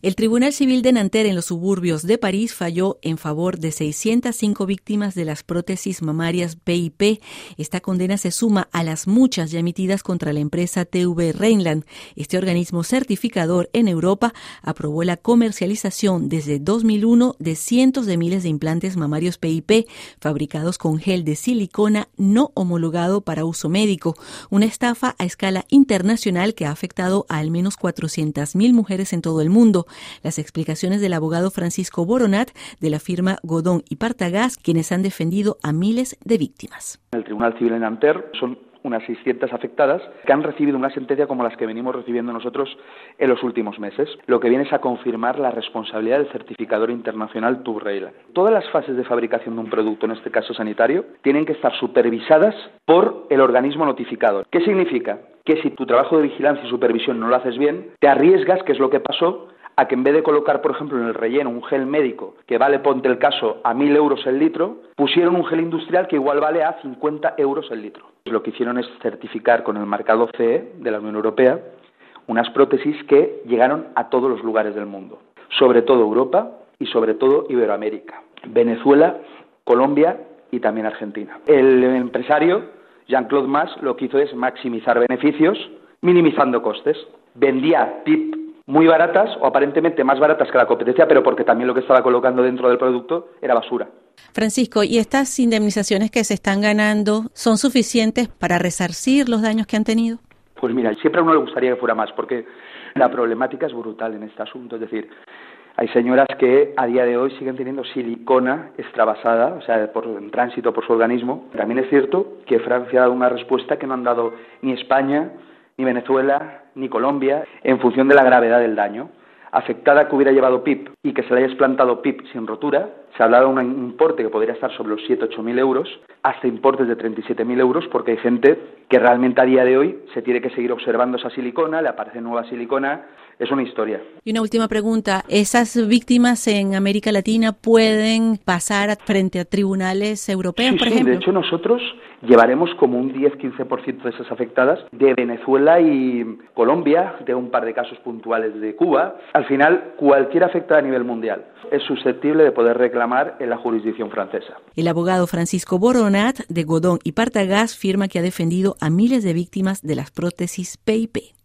El Tribunal Civil de Nanterre en los suburbios de París falló en favor de 605 víctimas de las prótesis mamarias PIP. Esta condena se suma a las muchas ya emitidas contra la empresa TV Rheinland. Este organismo certificador en Europa aprobó la comercialización desde 2001 de cientos de miles de implantes mamarios PIP fabricados con gel de silicona no homologado para uso médico, una estafa a escala internacional que ha afectado a al menos 400.000 mujeres en todo el mundo. Las explicaciones del abogado Francisco Boronat de la firma Godón y Partagás, quienes han defendido a miles de víctimas. El Tribunal Civil en Nanterre son unas 600 afectadas que han recibido una sentencia como las que venimos recibiendo nosotros en los últimos meses, lo que viene es a confirmar la responsabilidad del certificador internacional TUBRAIL. Todas las fases de fabricación de un producto, en este caso sanitario, tienen que estar supervisadas por el organismo notificador. ¿Qué significa? Que si tu trabajo de vigilancia y supervisión no lo haces bien, te arriesgas, que es lo que pasó, a que en vez de colocar, por ejemplo, en el relleno un gel médico que vale, ponte el caso, a 1.000 euros el litro, pusieron un gel industrial que igual vale a 50 euros el litro. Lo que hicieron es certificar con el marcado CE de la Unión Europea unas prótesis que llegaron a todos los lugares del mundo, sobre todo Europa y sobre todo Iberoamérica, Venezuela, Colombia y también Argentina. El empresario, Jean-Claude Mas, lo que hizo es maximizar beneficios minimizando costes. Vendía PIP muy baratas o aparentemente más baratas que la competencia, pero porque también lo que estaba colocando dentro del producto era basura. Francisco, ¿y estas indemnizaciones que se están ganando son suficientes para resarcir los daños que han tenido? Pues mira, siempre a uno le gustaría que fuera más, porque la problemática es brutal en este asunto. Es decir, hay señoras que a día de hoy siguen teniendo silicona extravasada, o sea, por, en tránsito por su organismo. También es cierto que Francia ha dado una respuesta que no han dado ni España, ni Venezuela, ni Colombia, en función de la gravedad del daño. Afectada que hubiera llevado PIP y que se le haya explantado PIP sin rotura, se ha hablado de un importe que podría estar sobre los 7-8 mil euros, hasta importes de 37 mil euros, porque hay gente que realmente a día de hoy se tiene que seguir observando esa silicona, le aparece nueva silicona, es una historia. Y una última pregunta, ¿esas víctimas en América Latina pueden pasar frente a tribunales europeos, por ejemplo? Sí, de hecho nosotros llevaremos como un 10-15% de esas afectadas de Venezuela y Colombia, de un par de casos puntuales de Cuba. Al final, cualquier afectada a nivel mundial es susceptible de poder reclamar en la jurisdicción francesa. El abogado Francisco Boronat de Godón y Partagás firma que ha defendido a miles de víctimas de las prótesis PIP.